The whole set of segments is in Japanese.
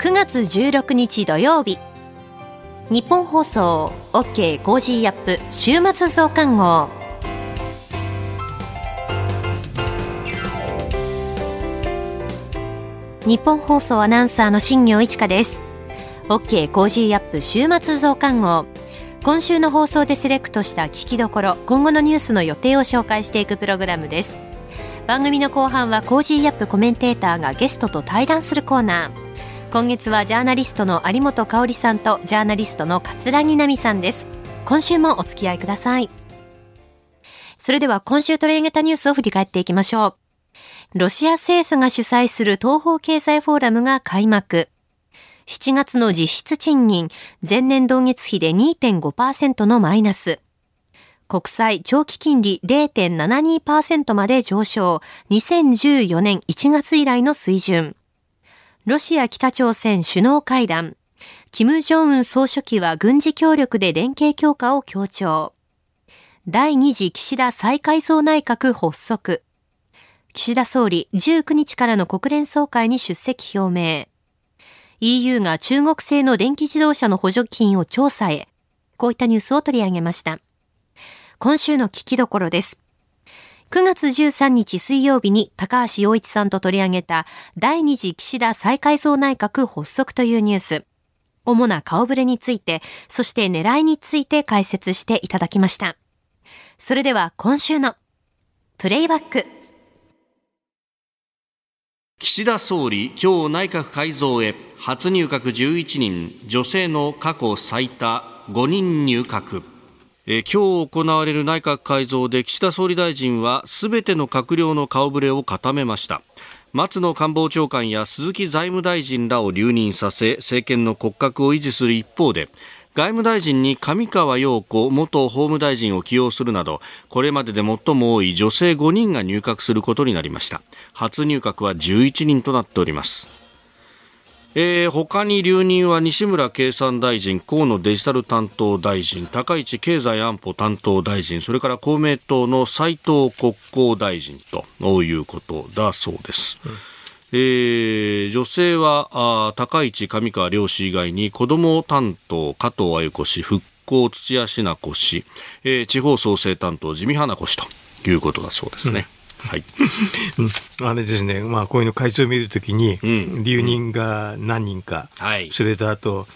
9月16日土曜日。日本放送 OK コージーアップ週末増刊号。ニッポン放送アナウンサーの新行市佳です。OK コージーアップ週末増刊号。今週の放送でセレクトした聞きどころ今後のニュースの予定を紹介していくプログラムです。番組の後半は Cozy up コメンテーターがゲストと対談するコーナー。今月はジャーナリストの有本香さんとジャーナリストの葛城奈海さんです今週もお付き合いくださいそれでは今週取り上げたニュースを振り返っていきましょうロシア政府が主催する東方経済フォーラムが開幕7月の実質賃金、前年同月比で2.5%のマイナス。国債長期金利0.72%まで上昇。2014年1月以来の水準。ロシア北朝鮮首脳会談。金正恩総書記は軍事協力で連携強化を強調。第2次岸田再改造内閣発足。岸田総理19日からの国連総会に出席表明。EU が中国製の電気自動車の補助金を調査へ。こういったニュースを取り上げました。今週の聞きどころです。9月13日水曜日に高橋洋一さんと取り上げた第二次岸田再改造内閣発足というニュース。主な顔ぶれについて、そして狙いについて解説していただきました。それでは今週のプレイバック。岸田総理、今日内閣改造へ、初入閣11人、女性の過去最多5人入閣。え今日行われる内閣改造で岸田総理大臣はすべての閣僚の顔ぶれを固めました。松野官房長官や鈴木財務大臣らを留任させ政権の骨格を維持する一方で外務大臣に上川陽子元法務大臣を起用するなどこれまでで最も多い女性5人が入閣することになりました。初入閣は11人となっております。えー、他に留任は西村経産大臣、河野デジタル担当大臣、高市経済安保担当大臣、それから公明党の斉藤国交大臣ということだそうです。うんえー、女性はあ高市上川両氏以外に子ども担当加藤鮎子氏復興土屋品子氏、えー、地方創生担当地味花子氏ということだそうですね。うん、はい、あれですね、まあ、こういうの改造を見るときに、留任が何人か、うんはい、それとあと、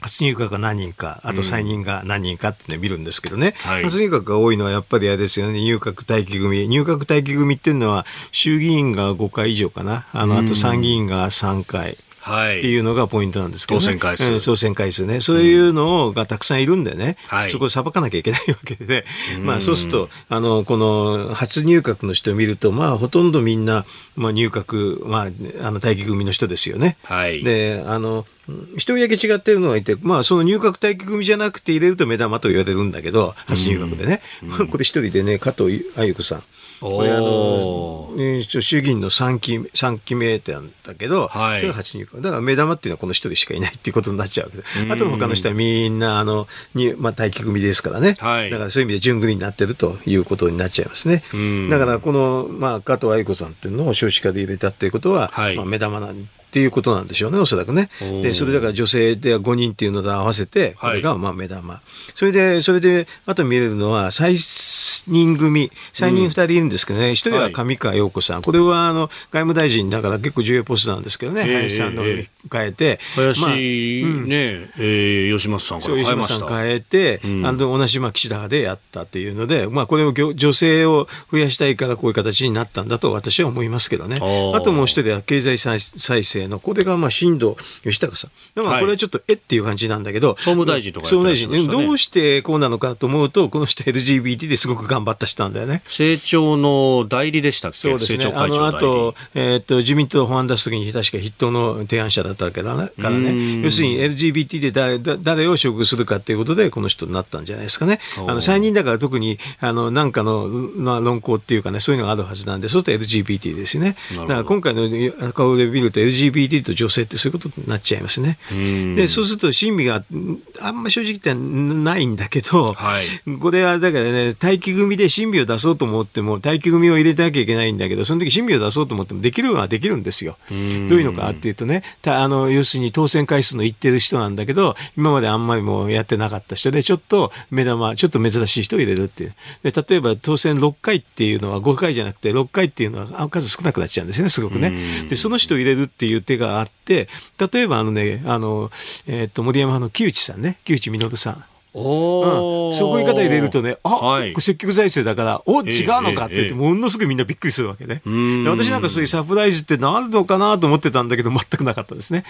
初入閣が何人か、あと再任が何人かってね、見るんですけどね、はい、初入閣が多いのはやっぱりあれですよね、入閣待機組。入閣待機組っていうのは、衆議院が5回以上かな、あの、あと参議院が3回。はい、っていうのがポイントなんですけど、ね、当選回数、うん、当選回数ね、そういうのがたくさんいるんでね、うん、そこを裁かなきゃいけないわけで、まあそうすると、あの、この初入閣の人を見ると、まあほとんどみんな、まあ入閣、まあ、あの待機組の人ですよね。はい。で、あの、一人だけ違ってるのがいて、まあ、その入閣待機組じゃなくて入れると目玉と言われるんだけど、初入閣でね。うん、これ一人でね、加藤鮎子さん。これあの、衆議院の3期、3期目ってなんだけど、はい、それが初入閣。だから目玉っていうのはこの一人しかいないっていうことになっちゃうわけで。あとの他の人はみんな、あの、にまあ、待機組ですからね。はい、だからそういう意味で順繰りになってるということになっちゃいますね。だからこの、まあ、加藤鮎子さんっていうのを少子化で入れたっていうことは、はい、まあ、目玉なんっていうことなんでしょうね、おそらくね。で、それだから女性で5人っていうのと合わせて、これがまあ目玉。はい、それで、それで、あと見れるのは、再人組、再任2人いるんですけどね、1人は上川陽子さん、これはあの外務大臣だから結構重要ポストなんですけどね、林さんの変えて、林、まあ、ね、えー、吉松さんから変えました。吉松さん変えて、うん、あの同じまあ岸田派でやったっていうので、まあ、これを女性を増やしたいからこういう形になったんだと私は思いますけどね。あともう一人は経済再生の、これがまあ新藤義孝さん。だからこれはちょっとえっていう感じなんだけど、総務大臣とか、総務大臣、どうしてこうなのかと思うと、この人 LGBT ですごく頑張った人なんだよね。政調の代理でしたっけ？そうですね。あの後、えっ、と、自民党法案出すときに確か筆頭の提案者だったわけだからね。要するに LGBT で誰誰を処遇するかっていうことで、この人になったんじゃないですかね。あの、再任だから特に、あの、なんかの、まあ、論考っていうかね、そういうのがあるはずなんで、そうすると LGBT ですね。だから今回の顔で見ると LGBT と女性ってそういうことになっちゃいますね。で、そうすると親身があんま正直言ってないんだけど、はい、これはだからね、待機組組で審美を出そうと思っても、待機組を入れてなきゃいけないんだけど、その時審美を出そうと思っても、できるのはできるんですよ。どういうのかっていうとね、あの、要するに当選回数のいってる人なんだけど、今まであんまりもやってなかった人で、ちょっと目玉、ちょっと珍しい人を入れるっていう。で例えば当選6回っていうのは5回じゃなくて6回っていうのは数少なくなっちゃうんですよね、すごくね。で、その人を入れるっていう手があって、例えばあのね、あの、えっ、ー、と、森山派の木内さんね、木内稔さん。おうん、そういう方入れるとね、あ、はい、積極財政だから、お、違うのかって言って、ものすごくみんなびっくりするわけね。私なんかそういうサプライズってなるのかなと思ってたんだけど、全くなかったですね。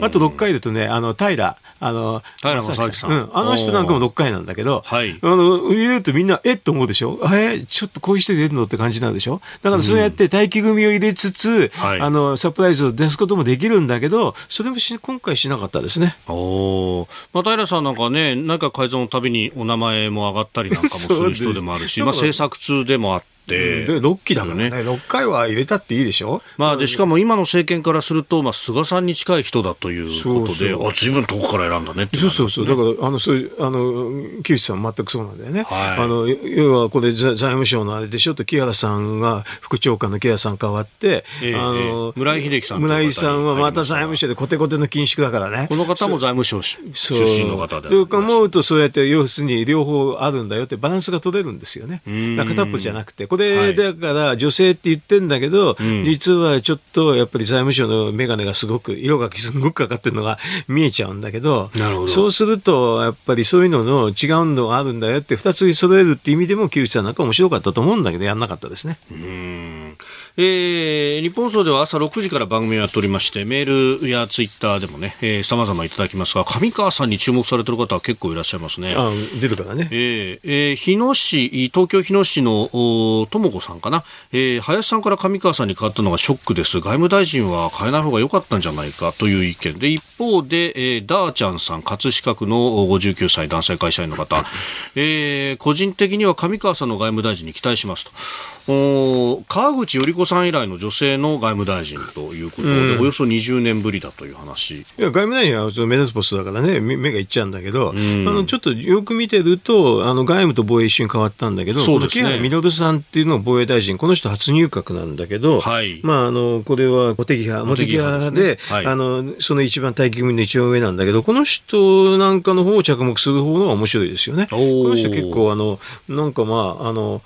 あと6回だとね、あの、平、あの、平正明さん。うん、あの人なんかも6回なんだけど、はい、あの、入れるとみんな、えっと思うでしょ？え、ちょっとこういう人入れるのって感じなんでしょ？だからそうやって待機組を入れつつ、はい、あの、サプライズを出すこともできるんだけど、それもし今回しなかったですね。おまあ、平さんなんかね、内閣改造のたびにお名前も上がったりなんかもする人でもあるし、まあ、政策通でもあって。で、6期だからね、6回は入れたっていいでしょ、まあ、でしかも今の政権からすると、まあ、菅さんに近い人だということで、あずいぶん遠くから選んだねって、ね、そうそうそう、だから、あのそういうあの木内さん、全くそうなんだよね、はい、あの要はこれ、財務省のあれでしょ？と、木原さんが副長官の木原さん変わって、えー、あの村井秀樹さん村井さんはまた財務省でコテコテの緊縮だからね、この方も財務省出身の方で。と思うと、そうやって要するに両方あるんだよって、バランスが取れるんですよね、片っぽじゃなくて、これだから、ら女性って言ってんだけど、うん、実はちょっとやっぱり財務省の眼鏡がすごく、色がすごくかかってるのが 見えちゃうんだけど、ど。そうすると、やっぱりそういうのの違うのがあるんだよって、二つ揃えるって意味でも、木内さんなんか面白かったと思うんだけど、やんなかったですね。うんえー、日本放送では朝6時から番組をやっておりまして、メールやツイッターでもね、えー、様々いただきますが、上川さんに注目されてる方は結構いらっしゃいますね。あ出るからね。えー、えー、日野市、東京日野市のとも子さんかな、えー、林さんから上川さんに変わったのがショックです。外務大臣は変えない方が良かったんじゃないかという意見で、一方で、えー、ダーちゃんさん、葛飾区の59歳男性会社員の方、えー、個人的には上川さんの外務大臣に期待しますと。川口頼子さん以来の女性の外務大臣ということで、うん、およそ20年ぶりだという話。いや外務大臣は目立つポストだからね目がいっちゃうんだけど、うん、あのちょっとよく見てるとあの外務と防衛一瞬変わったんだけどそうです、ね、木原稔さんっていうのを防衛大臣この人初入閣なんだけど、はい、まあ、あのこれは茂木派茂木派で、ね。はい、あのその一番待機組の一番上なんだけどこの人なんかの方を着目する方が面白いですよね。この人結構あのなんかまああの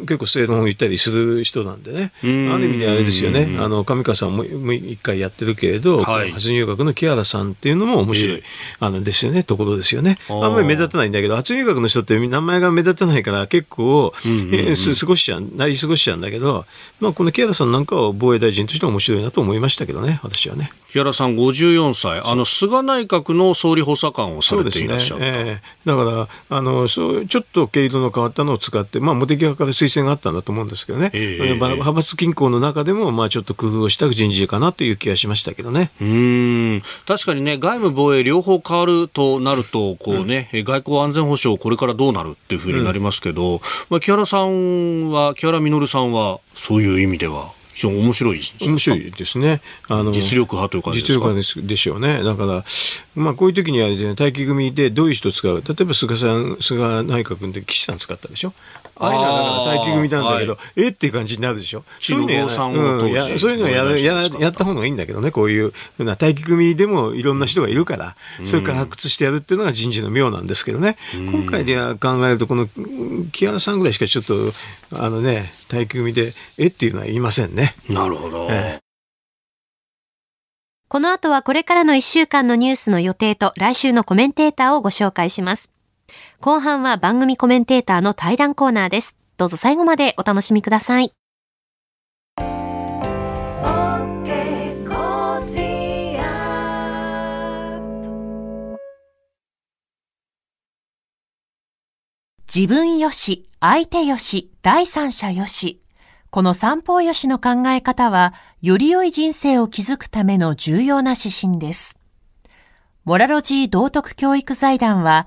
結構正論を言ったりする人なんでね、ある意味であれですよね、あの上川さんも一回やってるけれど、はい、初入学の木原さんっていうのも面白い、あのですよね、ところですよね。あんまり目立たないんだけど、初入学の人って名前が目立たないから結構、え過ごしちゃう、なり過ごしちゃうんだけど、まあ、この木原さんなんかは防衛大臣としては面白いなと思いましたけどね、私はね。木原さん54歳、あの菅内閣の総理補佐官をされていらっしゃる、ね。えー、だからあのそうちょっと毛色の変わったのを使って、まあ、茂木派から推薦があったんだと思うんですけどね、えー、派閥均衡の中でも、まあ、ちょっと工夫をした人事かなという気がしましたけどね。うん。確かにね、外務・防衛両方変わるとなると、こうね、うん、外交安全保障、これからどうなるっていうふうになりますけど、うん、まあ、木原さんは、木原稔さんは、そういう意味では？非常に面白い面白いですね。あの実力派という感じですか？実力派ですでしょうね。だから、まあ、こういう時には、ね、待機組でどういう人使う？例えば菅さん、菅内閣で岸さん使ったでしょ？ああいうのはだから待機組なんだけど、えっていう感じになるでしょ？そういうのや、うん、やそういうのやややった方がいいんだけどね、こういうふうな待機組でもいろんな人がいるから、それから発掘してやるっていうのが人事の妙なんですけどね、今回では考えると、この木原さんぐらいしかちょっと、あのね、待機組で、えっていうのは言いませんね。なるほど。えーこの後はこれからの1週間のニュースの予定と来週のコメンテーターをご紹介します。後半は番組コメンテーターの対談コーナーです。どうぞ最後までお楽しみください。自分よし、相手よし、第三者よし。この三方よしの考え方は、より良い人生を築くための重要な指針です。モラロジー道徳教育財団は、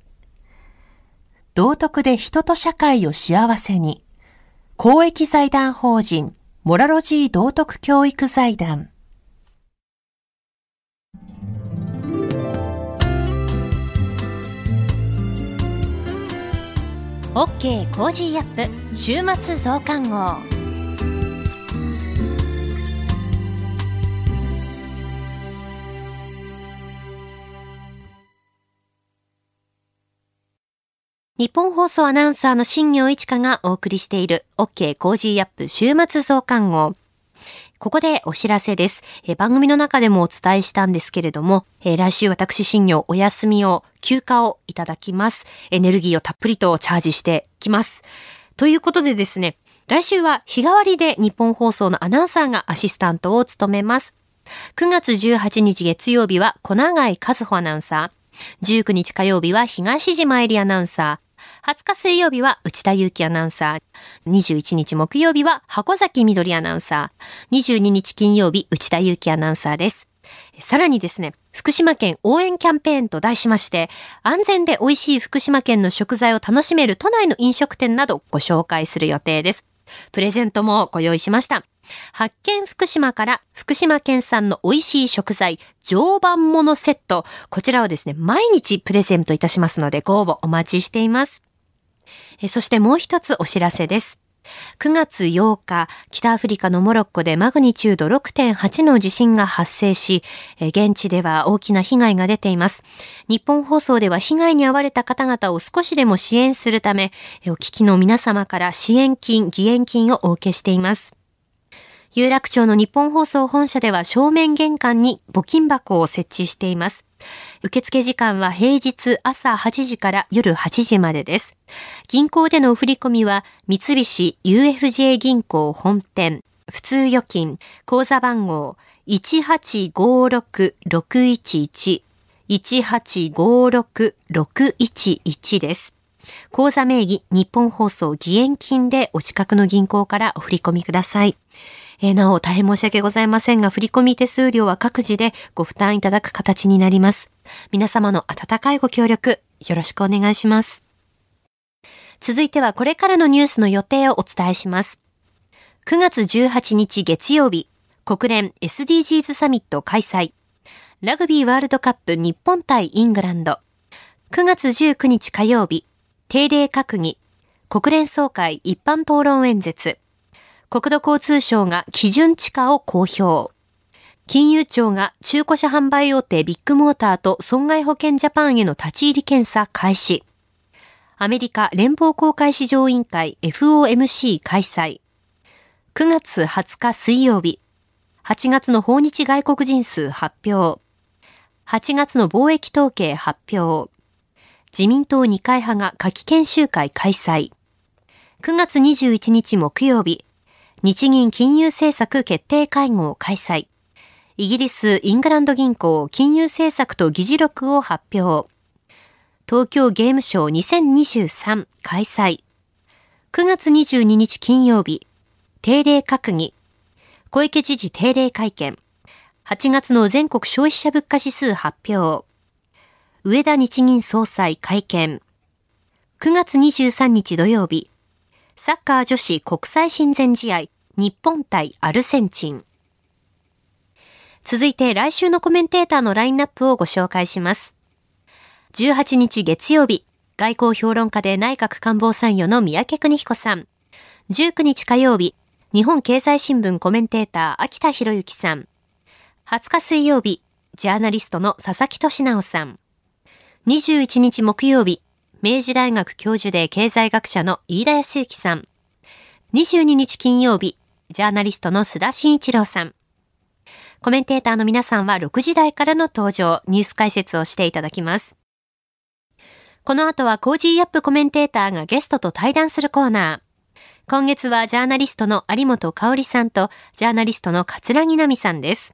道徳で人と社会を幸せに。公益財団法人、モラロジー道徳教育財団。OK コージーアップ週末増刊号日本放送アナウンサーの新業一華がお送りしている OK コージーアップ週末増刊号ここでお知らせです。え番組の中でもお伝えしたんですけれども、え来週私新行お休みを、休暇をいただきます。エネルギーをたっぷりとチャージしてきます。ということでですね、来週は日替わりで日本放送のアナウンサーがアシスタントを務めます。9月18日月曜日は小永井和穂アナウンサー。19日火曜日は東島エリアナウンサー。20日水曜日は内田祐樹アナウンサー。21日木曜日は箱崎みどりアナウンサー。22日金曜日内田祐樹アナウンサーです。さらにですね、福島県応援キャンペーンと題しまして、安全で美味しい福島県の食材を楽しめる都内の飲食店などご紹介する予定です。プレゼントもご用意しました。発見福島から福島県産の美味しい食材、常磐ものセット。こちらをですね、毎日プレゼントいたしますのでご応募お待ちしています。そしてもう一つお知らせです。9月8日、北アフリカのモロッコでマグニチュード6.8の地震が発生し、現地では大きな被害が出ています。日本放送では被害に遭われた方々を少しでも支援するため、お聞きの皆様から支援金、義援金をお受けしています。有楽町の日本放送本社では正面玄関に募金箱を設置しています。受付時間は平日朝8時から夜8時までです。銀行での振り込みは三菱 UFJ 銀行本店普通預金口座番号1856611 1856611です。口座名義日本放送義援金でお近くの銀行からお振り込みください。えー、なお大変申し訳ございませんが、振込手数料は各自でご負担いただく形になります。皆様の温かいご協力、よろしくお願いします。続いてはこれからのニュースの予定をお伝えします。9月18日月曜日、国連 SDGs サミット開催。ラグビーワールドカップ日本対イングランド。9月19日火曜日、定例閣議、国連総会一般討論演説。国土交通省が基準地価を公表。金融庁が中古車販売大手ビッグモーターと損害保険ジャパンへの立ち入り検査開始。アメリカ連邦公開市場委員会 FOMC 開催。9月20日水曜日。8月の訪日外国人数発表。8月の貿易統計発表。自民党二階派が夏季研修会開催。9月21日木曜日。日銀金融政策決定会合開催。イギリス・イングランド銀行金融政策と議事録を発表。東京ゲームショー2023開催。9月22日金曜日、定例閣議。小池知事定例会見。8月の全国消費者物価指数発表。上田日銀総裁会見。9月23日土曜日、サッカー女子国際親善試合、日本対アルゼンチン。続いて来週のコメンテーターのラインナップをご紹介します。18日月曜日、外交評論家で内閣官房参与の三宅邦彦さん。19日火曜日、日本経済新聞コメンテーター秋田博之さん。20日水曜日、ジャーナリストの佐々木俊直さん。21日木曜日、明治大学教授で経済学者の飯田康之さん。22日金曜日、ジャーナリストの須田慎一郎さん。コメンテーターの皆さんは6時台からの登場、ニュース解説をしていただきます。この後は Cozy up コメンテーターがゲストと対談するコーナー。今月はジャーナリストの有本香さんとジャーナリストの葛城奈海さんです。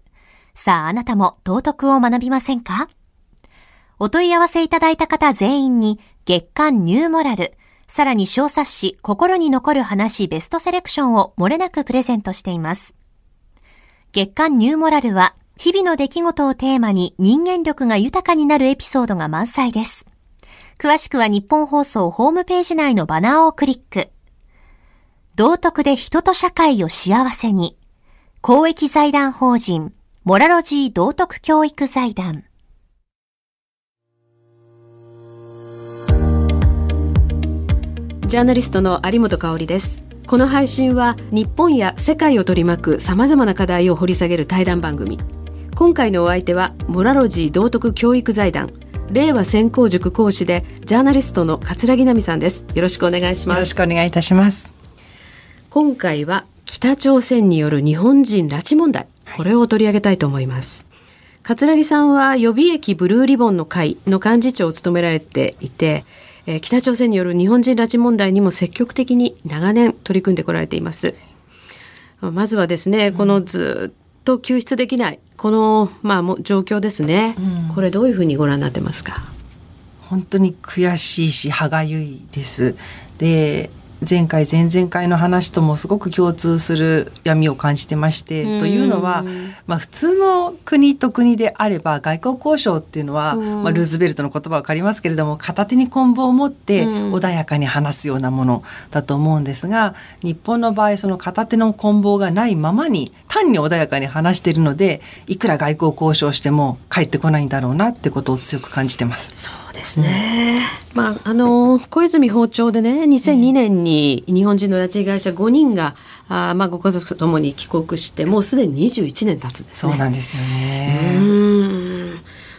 さああなたも道徳を学びませんか？お問い合わせいただいた方全員に月刊ニューモラル、さらに小冊子心に残る話ベストセレクションを漏れなくプレゼントしています。月刊ニューモラルは日々の出来事をテーマに人間力が豊かになるエピソードが満載です。詳しくは日本放送ホームページ内のバナーをクリック。道徳で人と社会を幸せに。公益財団法人、モラロジー道徳教育財団。ジャーナリストの有本香里です。この配信は日本や世界を取り巻く様々な課題を掘り下げる対談番組。今回のお相手は、モラロジー道徳教育財団、令和専攻塾講師でジャーナリストの桂木奈美さんですよろしくお願いしますよろしくお願いいたします今回は北朝鮮による日本人拉致問題これを取り上げたいと思います、桂木さんは予備役ブルーリボンの会の幹事長を務められていてえ北朝鮮による日本人拉致問題にも積極的に長年取り組んでこられています。まずはですねこのずっと救出できないこの、まあ、も状況ですね、うん、これどういうふうにご覧になってますか？本当に悔しいし歯がゆいです。で前回前々回の話ともすごく共通する闇を感じてまして、というのは、まあ、普通の国と国であれば外交交渉っていうのは、まあ、ルーズベルトの言葉分かりますけれども片手に棍棒を持って穏やかに話すようなものだと思うんですが日本の場合その片手の棍棒がないままに単に穏やかに話しているのでいくら外交交渉しても帰ってこないんだろうなってことを強く感じてます。そうですね、まあ、あの小泉訪朝でね2002年に日本人の拉致被害者5人が、あまあ、ご家族とともに帰国してもうすでに21年経つんですね。そうなんですよね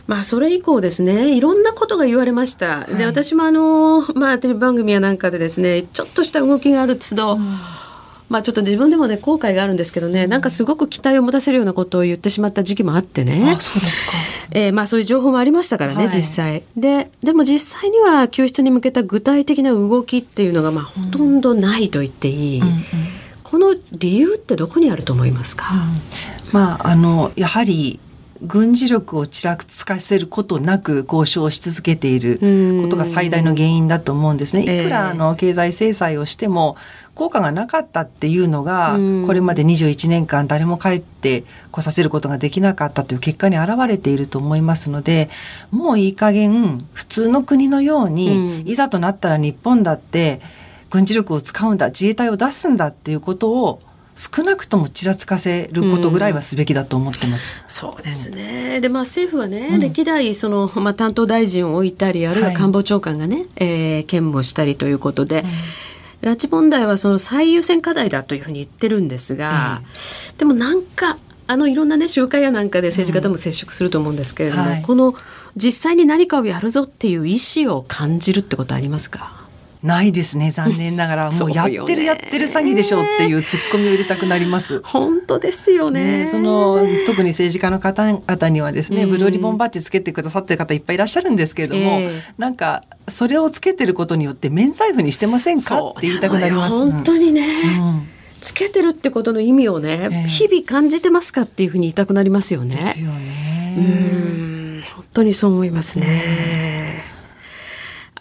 まあ、それ以降ですねいろんなことが言われました。はい、で私もあの、まあ、テレビ番組やなんかでですねちょっとした動きがある都度、うんまあちょっと自分でもね後悔があるんですけどね、なんかすごく期待を持たせるようなことを言ってしまった時期もあってね。あそうですか。えー、まあそういう情報もありましたからね、はい、実際。ででも実際には救出に向けた具体的な動きっていうのがまあほとんどないと言っていい。うんうんうん、この理由ってどこにあると思いますか？うん、まああのやはり軍事力をちらつかせることなく交渉し続けていることが最大の原因だと思うんですね。いくらあの経済制裁をしても効果がなかったっていうのがこれまで21年間誰も帰って来させることができなかったという結果に表れていると思いますのでもういい加減普通の国のようにいざとなったら日本だって軍事力を使うんだ自衛隊を出すんだっていうことを少なくともちらつかせることぐらいはすべきだと思ってます。うん、そうですね。で、まあ政府はね、うん、歴代そのまあ担当大臣を置いたり、あるいは官房長官がね、はい、えー、兼務したりということで。うん、拉致問題はその最優先課題だというふうに言ってるんですが、でもなんかあのいろんなね集会やなんかで政治家とも接触すると思うんですけれども、はい、この実際に何かをやるぞっていう意思を感じるってことありますか？ないですね残念ながら。もうやってるやってる詐欺でしょうっていうツッコミを入れたくなります。本当ですよね、ね、その特に政治家の方々にはですね、ブルーリボンバッジつけてくださってる方いっぱいいらっしゃるんですけれども、えー、なんかそれをつけてることによって免罪符にしてませんかって言いたくなります。本当にね、うん。つけてるってことの意味をね、えー、日々感じてますかっていうふうに言いたくなりますよね。ですよね。うん。本当にそう思いますね。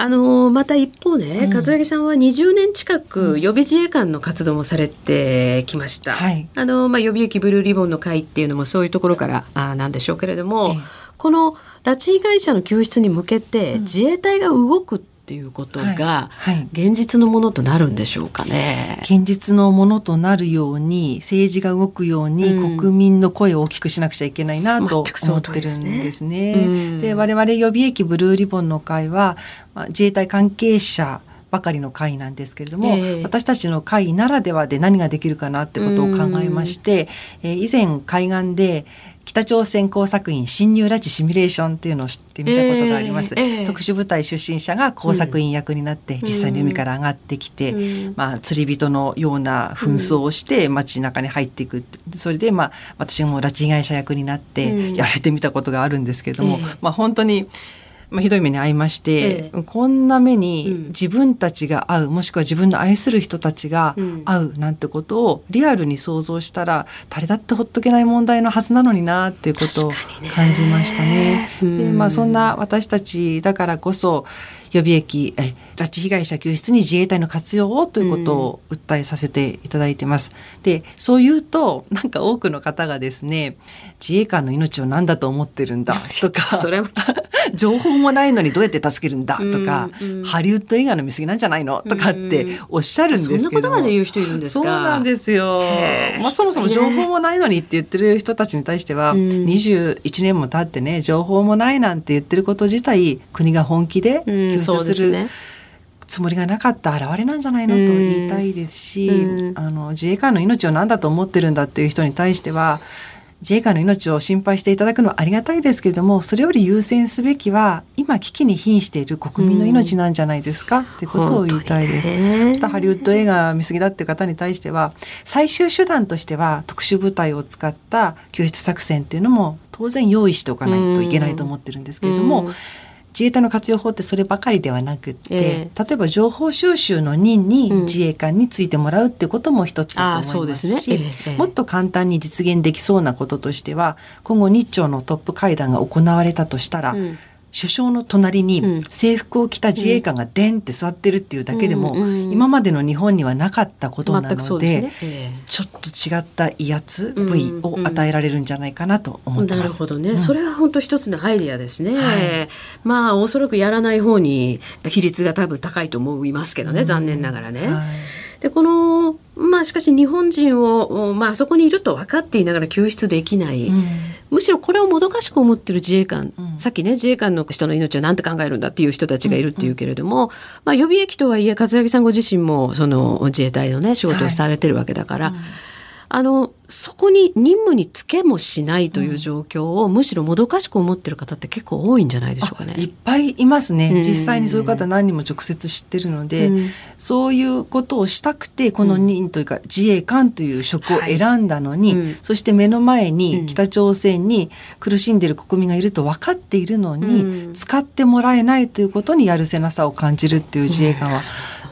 あのまた一方ね、うん、桂木さんは20年近く予備自衛官の活動もされてきました。はい、あのまあ、予備役ブルーリボンの会っていうのもそういうところからあなんでしょうけれども、ええ、この拉致被害者の救出に向けて自衛隊が動くっていうことが現実のものとなるんでしょうかね。現実のものとなるように政治が動くように国民の声を大きくしなくちゃいけないなと思ってるんですね。で、我々予備役ブルーリボンの会は、まあ、自衛隊関係者ばかりの会なんですけれども、えー、私たちの会ならではで何ができるかなってことを考えまして、えー、以前海岸で北朝鮮工作員侵入拉致シミュレーションっていうのを知ってみたことがあります、えーえー、特殊部隊出身者が工作員役になって実際に海から上がってきて、うん、まあ、釣り人のような紛争をして街中に入っていく。それで、まあ、私も拉致被害者役になってやられてみたことがあるんですけれども、うん、まあ、本当にまあ、ひどい目に遭いまして、ええ、こんな目に自分たちが会う、もしくは自分の愛する人たちが会うなんてことをリアルに想像したら誰だってほっとけない問題のはずなのになっていうことを感じましたね。ねでまあ、そんな私たちだからこそ予備役え拉致被害者救出に自衛隊の活用をということを訴えさせていただいてます。でそう言うとなんか多くの方がですね自衛官の命を何だと思ってるんだとか 情報もないのにどうやって助けるんだとか、うんうん、ハリウッド映画の見過ぎなんじゃないのとかっておっしゃるんですけど、そんなことまで言う人いるんですそうなんですよ。まあそもそも情報もないのにって言ってる人たちに対しては、うん、21年も経ってね情報もないなんて言ってること自体国が本気で救出する、ね、つもりがなかった現れなんじゃないのと言いたいですし、うん、あの自衛官の命を何だと思ってるんだっていう人に対しては自衛官の命を心配していただくのはありがたいですけれどもそれより優先すべきは今危機に瀕している国民の命なんじゃないですか、うん、ってことを言いたいです。またハリウッド映画見過ぎだっていう方に対しては最終手段としては特殊部隊を使った救出作戦っていうのも当然用意しておかないといけないと思ってるんですけれども。うん自衛隊の活用法ってそればかりではなくって、えー、例えば情報収集の任に自衛官についてもらうってことも一つだと思いますし、うんね。えー、もっと簡単に実現できそうなこととしては今後日朝のトップ会談が行われたとしたら、うん首相の隣に制服を着た自衛官がでんって座ってるっていうだけでも、今までの日本にはなかったことなので、ちょっと違った威圧部位を与えられるんじゃないかなと思ってます。なるほどね、それは本当一つのアイディアですね。はい、まあおそらくやらない方に比率が多分高いと思いますけどね、残念ながらね。はいでこのまあしかし日本人を、まあそこにいると分かっていながら救出できない、うん、むしろこれをもどかしく思ってる自衛官、うん、さっきね自衛官の人の命は何て考えるんだっていう人たちがいるっていうけれども、うん。うん、まあ、予備役とはいえ桂木さんご自身もその自衛隊のね仕事をされてるわけだから。はいあのそこに任務につけもしないという状況を、うん、むしろもどかしく思ってる方って結構多いんじゃないでしょうかね。いっぱいいますね、うん、実際にそういう方何人も直接知ってるので、うん、そういうことをしたくてこの任というか、自衛官という職を選んだのに、はい、そして目の前に北朝鮮に苦しんでいる国民がいると分かっているのに、使ってもらえないということにやるせなさを感じるっていう自衛官は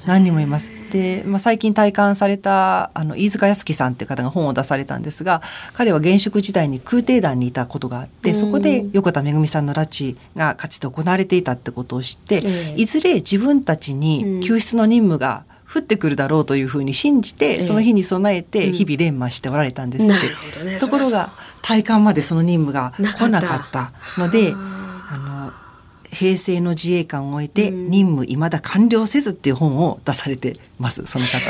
何人もいます。で、まあ、最近体感されたあの飯塚康樹さんっていう方が本を出されたんですが彼は現職時代に空挺団にいたことがあってそこで横田めぐみさんの拉致がかつて行われていたってことを知って、いずれ自分たちに救出の任務が降ってくるだろうというふうに信じて、その日に備えて日々連磨しておられたんですって、ね、ところが体感までその任務が来なかったので。平成の自衛官を終えて任務いまだ完了せずっていう本を出されてますその方は。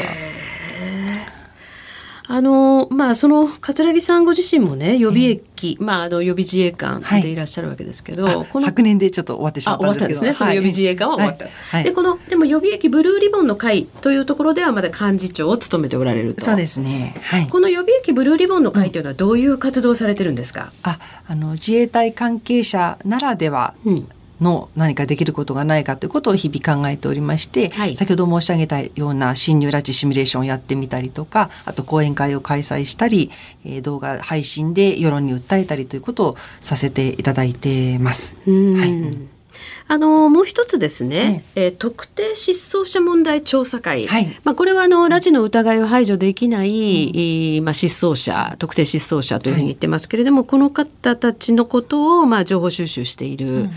あのまあその桂木さんご自身もね予備役、えー、まああの予備自衛官でいらっしゃるわけですけど、はい、昨年でちょっと終わってしまったんですけど、ね、その予備自衛官は終わった。はい、でこのでも予備役ブルーリボンの会というところではまだ幹事長を務めておられると。そうですね。はい。この予備役ブルーリボンの会というのはどういう活動をされてるんですか？うん、ああの自衛隊関係者ならでは。うんの何かできることがないかということを日々考えておりまして、はい、先ほど申し上げたような侵入拉致シミュレーションをやってみたりとかあと講演会を開催したり、えー、動画配信で世論に訴えたりということをさせていただいてます。はい。あのもう一つですね、えー、特定失踪者問題調査会、はい、まあ、これはあの拉致の疑いを排除できない、うん、まあ、失踪者特定失踪者というふうに言ってますけれども、はい、この方たちのことをまあ情報収集している。うんうん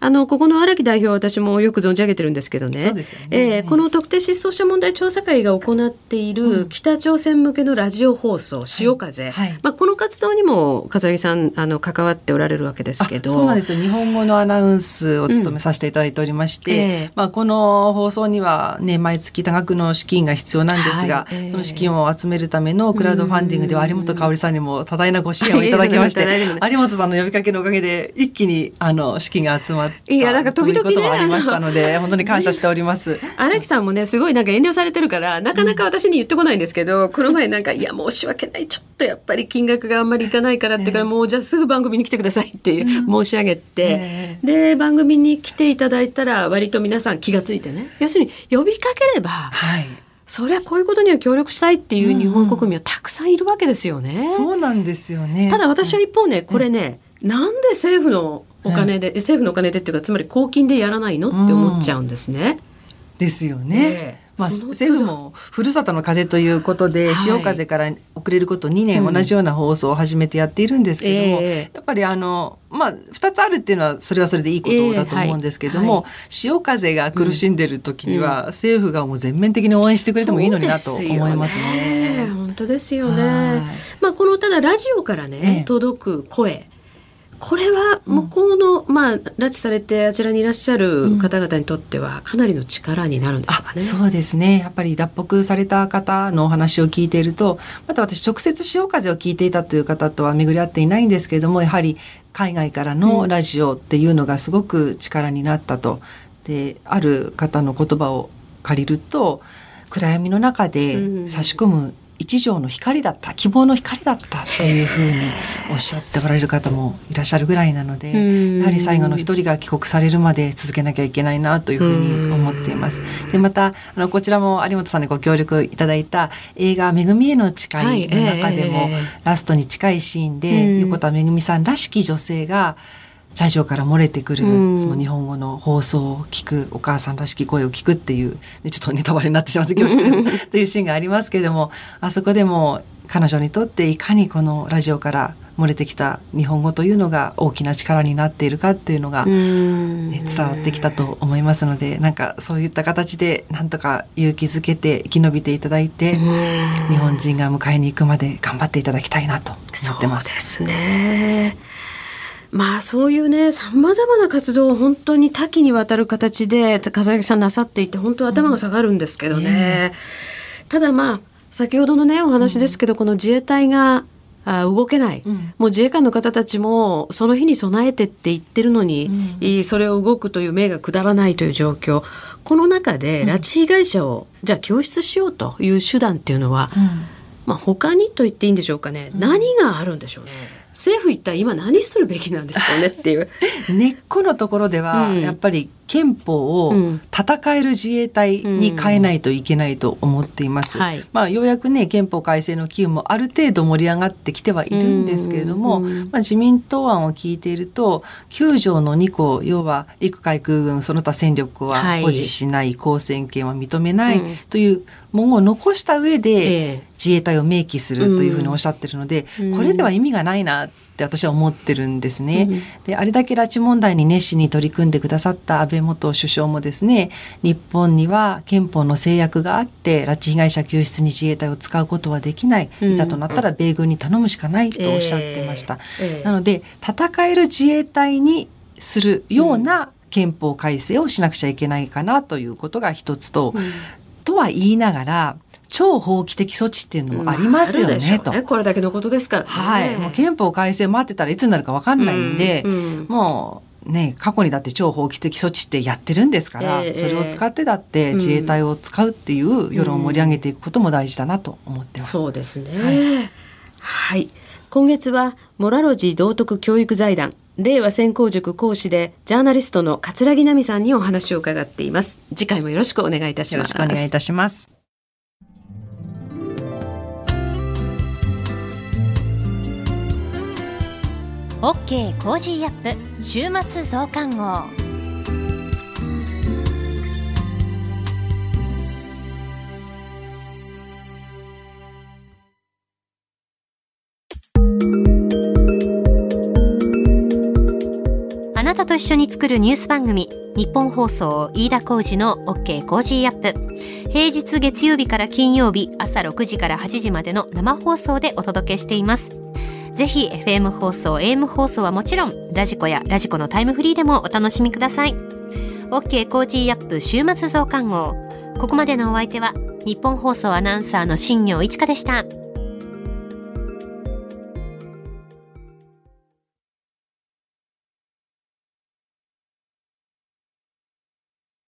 あのここの荒木代表私もよく存じ上げてるんですけどね、ね。えー、この特定失踪者問題調査会が行っている北朝鮮向けのラジオ放送「潮風」はい。はい、まあ、この活動にも笠木さんあの関わっておられるわけですけど。そうなんですよ。日本語のアナウンスを務めさせていただいておりまして、うんえ。ー、まあ、この放送には、ね、毎月多額の資金が必要なんですが、はい。えー、その資金を集めるためのクラウドファンディングでは有本香織さんにも多大なご支援をいただきまして有本さんの呼びかけのおかげで一気にあの資金が集まっったいやなんか時々ねありましたので本当に感謝しております。荒木さんもねすごいなんか遠慮されてるからなかなか私に言ってこないんですけど、うん、この前なんかいや申し訳ないちょっとやっぱり金額があんまりいかないからってから、ね、もうじゃあすぐ番組に来てくださいって申し上げて、ね、で番組に来ていただいたら割と皆さん気が付いてね要するに呼びかければ、はい。そりゃこういうことには協力したいっていう日本国民はたくさんいるわけですよね。うん、そうなんですよね。ただ私は一方ね、これね、うん、なんで政府のお金で、政府のお金でっていうかつまり公金でやらないのって思っちゃうんですね。ですよね。まあ、政府もふるさとの風ということで、潮風から遅れること2年同じような放送を始めてやっているんですけども、やっぱりあの、まあ、2つあるっていうのはそれはそれでいいことだと思うんですけども、潮風が苦しんでる時には、政府がもう全面的に応援してくれてもいいのになと思いますね。本当ですよね。まあ、このただラジオからね、届く声これは向こうの、うん、まあ拉致されてあちらにいらっしゃる方々にとってはかなりの力になるんでしょうかね。そうですね。やっぱり脱北された方のお話を聞いているとまた私直接潮風を聞いていたという方とは巡り合っていないんですけれどもやはり海外からのラジオっていうのがすごく力になったと。である方の言葉を借りると暗闇の中で差し込む一条の光だった希望の光だったというふうにおっしゃっておられる方もいらっしゃるぐらいなのでやはり最後の一人が帰国されるまで続けなきゃいけないなというふうに思っています。でまたあのこちらも有本さんにご協力いただいた映画「めぐみへの誓い」の中でも、ラストに近いシーンで、横田めぐみさんらしき女性が「ラジオから漏れてくる、その日本語の放送を聞くお母さんらしき声を聞くっていう、ちょっとネタバレになってしまって恐縮ですっていうシーンがありますけれどもあそこでも彼女にとっていかにこのラジオから漏れてきた日本語というのが大きな力になっているかっていうのが、ね、伝わってきたと思いますのでなんかそういった形でなんとか勇気づけて生き延びていただいて日本人が迎えに行くまで頑張っていただきたいなと思ってます。そうですねまあそういうねさまざまな活動を本当に多岐にわたる形で笠木さんなさっていて本当頭が下がるんですけどね、うん、ただまあ先ほどのねお話ですけど、うん、この自衛隊があ動けない、うん、もう自衛官の方たちもその日に備えてって言ってるのに、うん、それを動くという命が下らないという状況。この中で拉致被害者を、じゃあ救出しようという手段っていうのは、まあ他にと言っていいんでしょうかね、何があるんでしょうね。政府一体今何するべきなんですかねっていう。根っこのところでは、やっぱり憲法を戦える自衛隊に変えないといけないと思っています。うんはい、まあようやくね憲法改正の機運もある程度盛り上がってきてはいるんですけれども、まあ自民党案を聞いていると9条の2項要は陸海空軍その他戦力は保持しない、公選権は認めないという文言を残した上で自衛隊を明記するというふうにおっしゃってるので、これでは意味がないなって私は思ってるんですね。であれだけ拉致問題に熱心に取り組んでくださった安倍元首相もですね日本には憲法の制約があって拉致被害者救出に自衛隊を使うことはできない、いざとなったら米軍に頼むしかないとおっしゃってました。えーえー、なので戦える自衛隊にするような憲法改正をしなくちゃいけないかなということが一つと、うん、とは言いながら超法規的措置っていうのもありますよね、まあ、と、ね、これだけのことですから、ね、はい。もう憲法改正待ってたらいつになるか分かんないんで、うんうん、もうね過去にだって超法規的措置ってやってるんですから、えー、それを使ってだって自衛隊を使うっていう世論を盛り上げていくことも大事だなと思ってます。うん、そうですね、はい、はい、今月はモラロジー道徳教育財団令和専攻塾講師でジャーナリストの桂木奈美さんにお話を伺っています。次回もよろしくお願いいたします。よろしくお願いいたします OK コージーアップ週末増刊号。あなたと一緒に作るニュース番組日本放送飯田浩司の OK コージーアップ。平日月曜日から金曜日朝6時から8時までの生放送でお届けしています。ぜひ FM 放送 AM 放送はもちろん radiko や radiko のタイムフリーでもお楽しみください OK コージーアップ週末増刊号ここまでのお相手はニッポン放送アナウンサーの新行市佳でした。